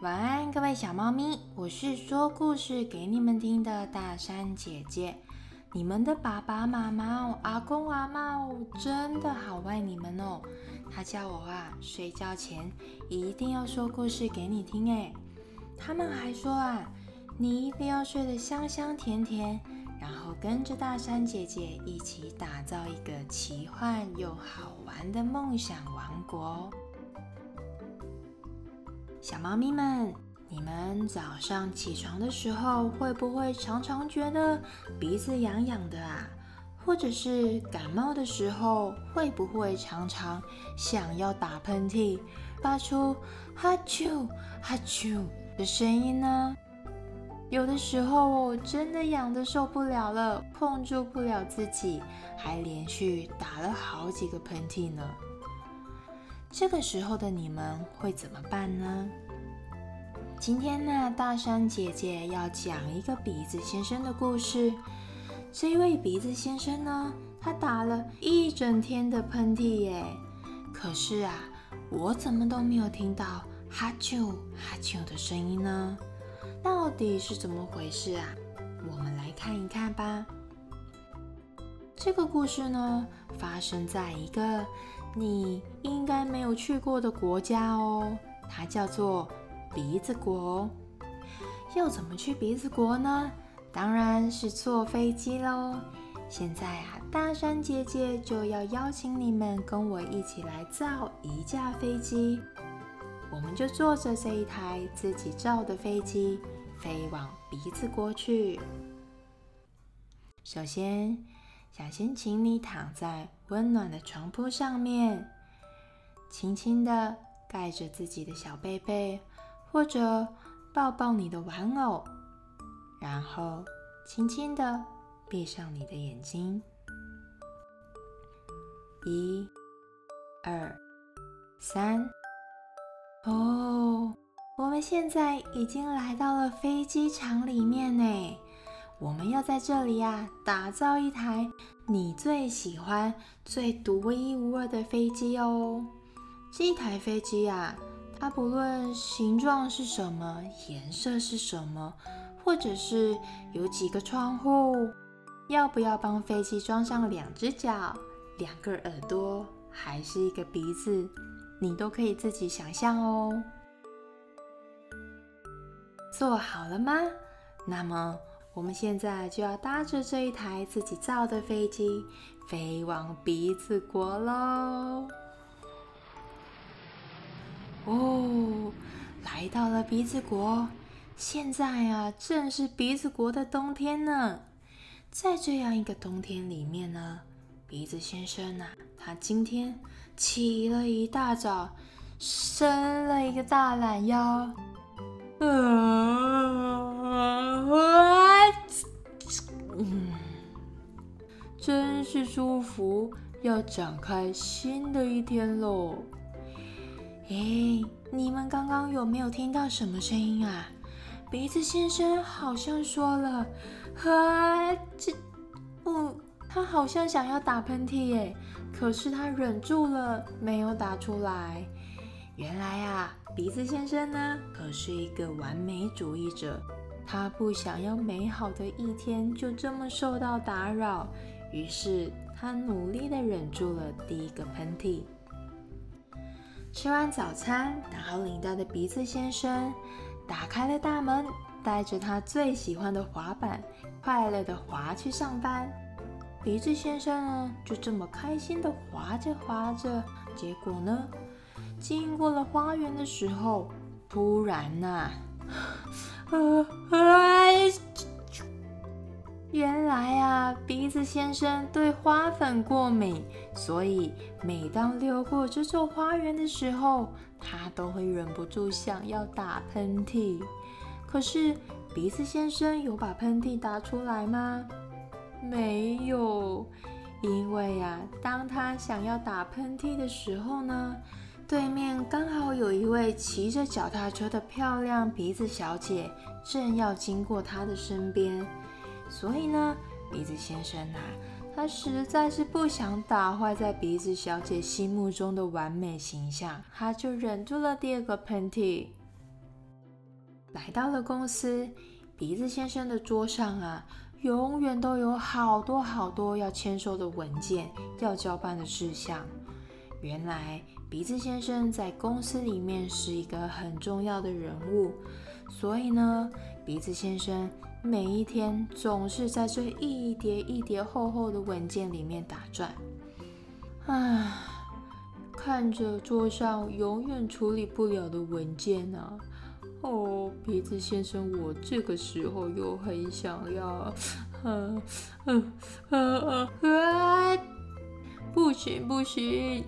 晚安，各位小猫咪，我是说故事给你们听的大山姐姐。你们的爸爸妈妈哦，阿公阿妈哦，真的好爱你们哦。他叫我啊，睡觉前一定要说故事给你听哎。他们还说啊，你一定要睡得香香甜甜，然后跟着大山姐姐一起打造一个奇幻又好玩的梦想王国。小猫咪们，你们早上起床的时候，会不会常常觉得鼻子痒痒的啊？或者是感冒的时候，会不会常常想要打喷嚏，发出哈啾哈啾的声音呢？有的时候真的痒的受不了了，控制不了自己，还连续打了好几个喷嚏呢。这个时候的你们会怎么办呢？今天呢，大山姐姐要讲一个鼻子先生的故事。这位鼻子先生呢，他打了一整天的喷嚏耶，可是啊，我怎么都没有听到哈啾哈啾的声音呢？到底是怎么回事啊？我们来看一看吧。这个故事呢，发生在一个。你应该没有去过的国家哦，它叫做鼻子国。要怎么去鼻子国呢？当然是坐飞机喽。现在啊，大山姐姐就要邀请你们跟我一起来造一架飞机。我们就坐着这一台自己造的飞机，飞往鼻子国去。首先。想先请你躺在温暖的床铺上面，轻轻的盖着自己的小被被，或者抱抱你的玩偶，然后轻轻的闭上你的眼睛。一、二、三，哦，我们现在已经来到了飞机场里面呢。我们要在这里呀，打造一台你最喜欢、最独一无二的飞机哦。这一台飞机呀，它不论形状是什么、颜色是什么，或者是有几个窗户，要不要帮飞机装上两只脚、两个耳朵，还是一个鼻子，你都可以自己想象哦。做好了吗？那么。我们现在就要搭着这一台自己造的飞机，飞往鼻子国喽！哦，来到了鼻子国，现在啊，正是鼻子国的冬天呢。在这样一个冬天里面呢，鼻子先生啊，他今天起了一大早，伸了一个大懒腰，啊！啊啊，真是舒服，要展开新的一天喽。哎，你们刚刚有没有听到什么声音啊？鼻子先生好像说了，啊，这，嗯，他好像想要打喷嚏耶，可是他忍住了，没有打出来。原来啊，鼻子先生呢，可是一个完美主义者。他不想要美好的一天就这么受到打扰，于是他努力的忍住了第一个喷嚏。吃完早餐，打好领带的鼻子先生打开了大门，带着他最喜欢的滑板，快乐的滑去上班。鼻子先生呢，就这么开心的滑着滑着，结果呢，经过了花园的时候，突然呐。原来啊，鼻子先生对花粉过敏，所以每当溜过这座花园的时候，他都会忍不住想要打喷嚏。可是鼻子先生有把喷嚏打出来吗？没有，因为呀，当他想要打喷嚏的时候呢。对面刚好有一位骑着脚踏车的漂亮鼻子小姐，正要经过他的身边，所以呢，鼻子先生啊，他实在是不想打坏在鼻子小姐心目中的完美形象，他就忍住了第二个喷嚏。来到了公司，鼻子先生的桌上啊，永远都有好多好多要签收的文件，要交办的事项。原来鼻子先生在公司里面是一个很重要的人物，所以呢，鼻子先生每一天总是在这一叠一叠厚厚的文件里面打转。唉，看着桌上永远处理不了的文件啊。哦，鼻子先生，我这个时候又很想要，嗯嗯嗯嗯，不行不行，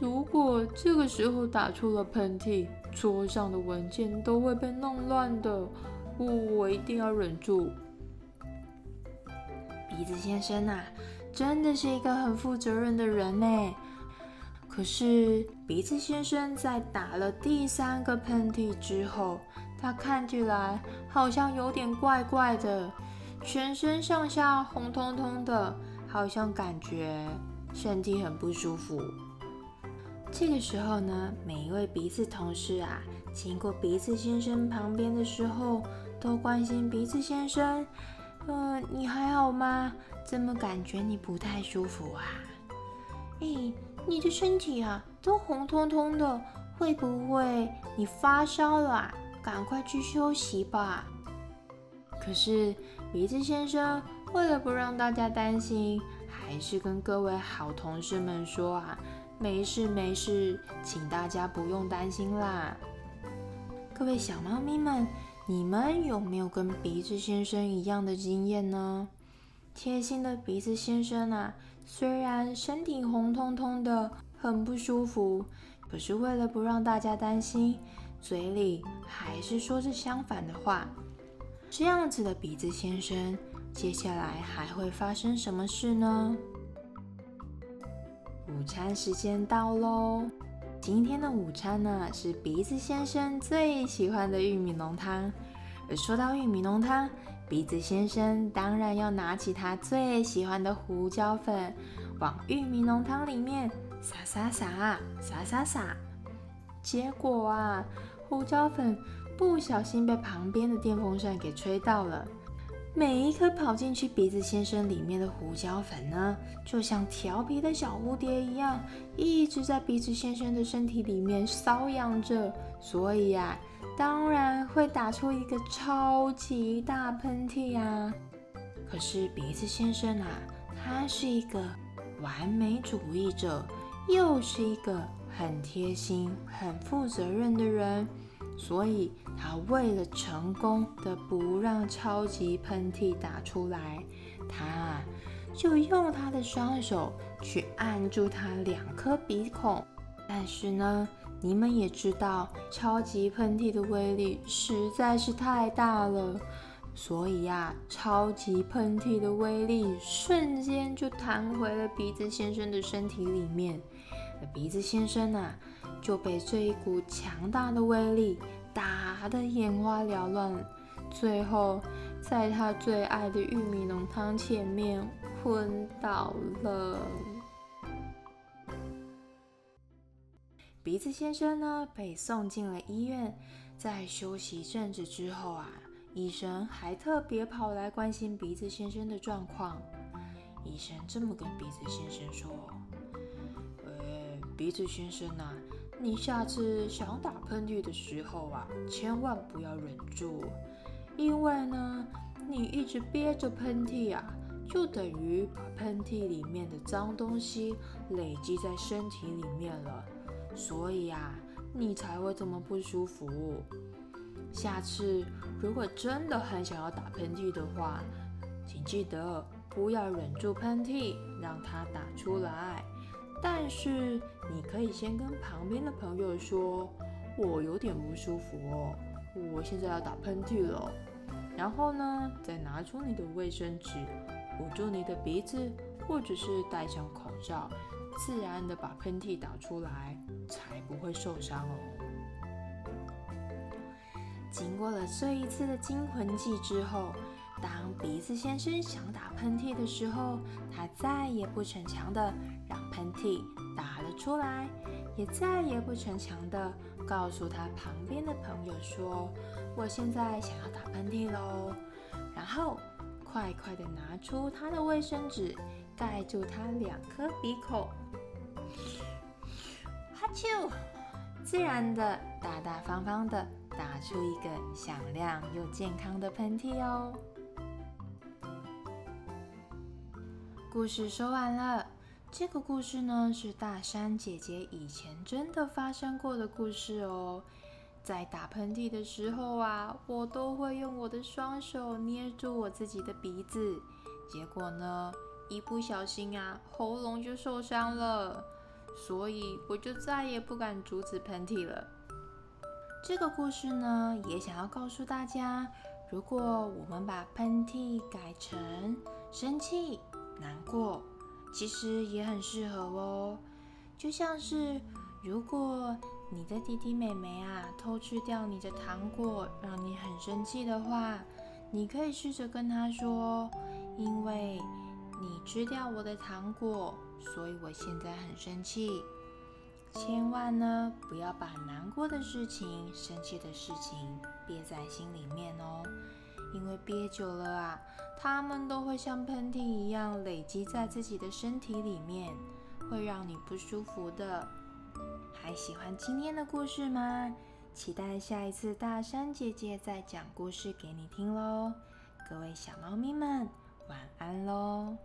如果这个时候打出了喷嚏，桌上的文件都会被弄乱的。我我一定要忍住。鼻子先生啊，真的是一个很负责任的人呢。可是鼻子先生在打了第三个喷嚏之后，他看起来好像有点怪怪的，全身上下红彤彤的，好像感觉身体很不舒服。这个时候呢，每一位鼻子同事啊，经过鼻子先生旁边的时候，都关心鼻子先生：“呃，你还好吗？怎么感觉你不太舒服啊？”咦。你的身体啊，都红彤彤的，会不会你发烧了？啊？赶快去休息吧。可是鼻子先生为了不让大家担心，还是跟各位好同事们说啊，没事没事，请大家不用担心啦。各位小猫咪们，你们有没有跟鼻子先生一样的经验呢？贴心的鼻子先生啊。虽然身体红彤彤的，很不舒服，可是为了不让大家担心，嘴里还是说着相反的话。这样子的鼻子先生，接下来还会发生什么事呢？午餐时间到喽！今天的午餐呢，是鼻子先生最喜欢的玉米浓汤。而说到玉米浓汤，鼻子先生当然要拿起他最喜欢的胡椒粉，往玉米浓汤里面撒撒撒撒撒撒。结果啊，胡椒粉不小心被旁边的电风扇给吹到了。每一颗跑进去鼻子先生里面的胡椒粉呢，就像调皮的小蝴蝶一样，一直在鼻子先生的身体里面瘙痒着。所以呀，当然会打出一个超级大喷嚏呀。可是鼻子先生啊，他是一个完美主义者，又是一个很贴心、很负责任的人。所以，他为了成功的不让超级喷嚏打出来，他就用他的双手去按住他两颗鼻孔。但是呢，你们也知道，超级喷嚏的威力实在是太大了，所以呀，超级喷嚏的威力瞬间就弹回了鼻子先生的身体里面。鼻子先生啊。就被这一股强大的威力打得眼花缭乱，最后在他最爱的玉米浓汤前面昏倒了。鼻子先生呢，被送进了医院，在休息一阵子之后啊，医生还特别跑来关心鼻子先生的状况。医生这么跟鼻子先生说：“呃，鼻子先生呐。”你下次想打喷嚏的时候啊，千万不要忍住，因为呢，你一直憋着喷嚏啊，就等于把喷嚏里面的脏东西累积在身体里面了，所以啊，你才会这么不舒服。下次如果真的很想要打喷嚏的话，请记得不要忍住喷嚏，让它打出来。但是你可以先跟旁边的朋友说，我有点不舒服哦，我现在要打喷嚏了。然后呢，再拿出你的卫生纸捂住你的鼻子，或者是戴上口罩，自然的把喷嚏打出来，才不会受伤哦。经过了这一次的惊魂记之后。当鼻子先生想打喷嚏的时候，他再也不逞强的让喷嚏打了出来，也再也不逞强的告诉他旁边的朋友说：“我现在想要打喷嚏喽。”然后快快的拿出他的卫生纸盖住他两颗鼻孔，哈啾，自然的大大方方的打出一个响亮又健康的喷嚏哦。故事说完了。这个故事呢，是大山姐姐以前真的发生过的故事哦。在打喷嚏的时候啊，我都会用我的双手捏住我自己的鼻子，结果呢，一不小心啊，喉咙就受伤了，所以我就再也不敢阻止喷嚏了。这个故事呢，也想要告诉大家，如果我们把喷嚏改成生气、难过。其实也很适合哦，就像是如果你的弟弟妹妹啊偷吃掉你的糖果，让你很生气的话，你可以试着跟他说：“因为你吃掉我的糖果，所以我现在很生气。”千万呢不要把难过的事情、生气的事情憋在心里面哦。因为憋久了啊，它们都会像喷嚏一样累积在自己的身体里面，会让你不舒服的。还喜欢今天的故事吗？期待下一次大山姐姐再讲故事给你听喽！各位小猫咪们，晚安喽！